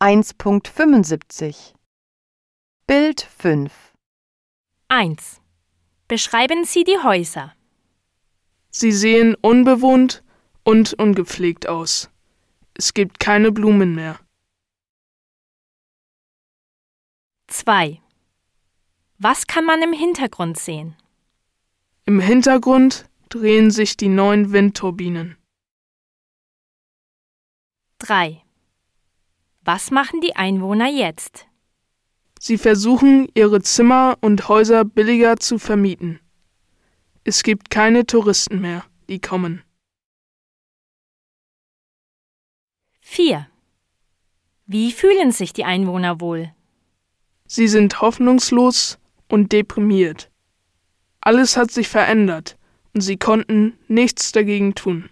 1.75 Bild 5 1. Beschreiben Sie die Häuser. Sie sehen unbewohnt und ungepflegt aus. Es gibt keine Blumen mehr. 2. Was kann man im Hintergrund sehen? Im Hintergrund drehen sich die neuen Windturbinen. 3. Was machen die Einwohner jetzt? Sie versuchen, ihre Zimmer und Häuser billiger zu vermieten. Es gibt keine Touristen mehr, die kommen. 4. Wie fühlen sich die Einwohner wohl? Sie sind hoffnungslos und deprimiert. Alles hat sich verändert und sie konnten nichts dagegen tun.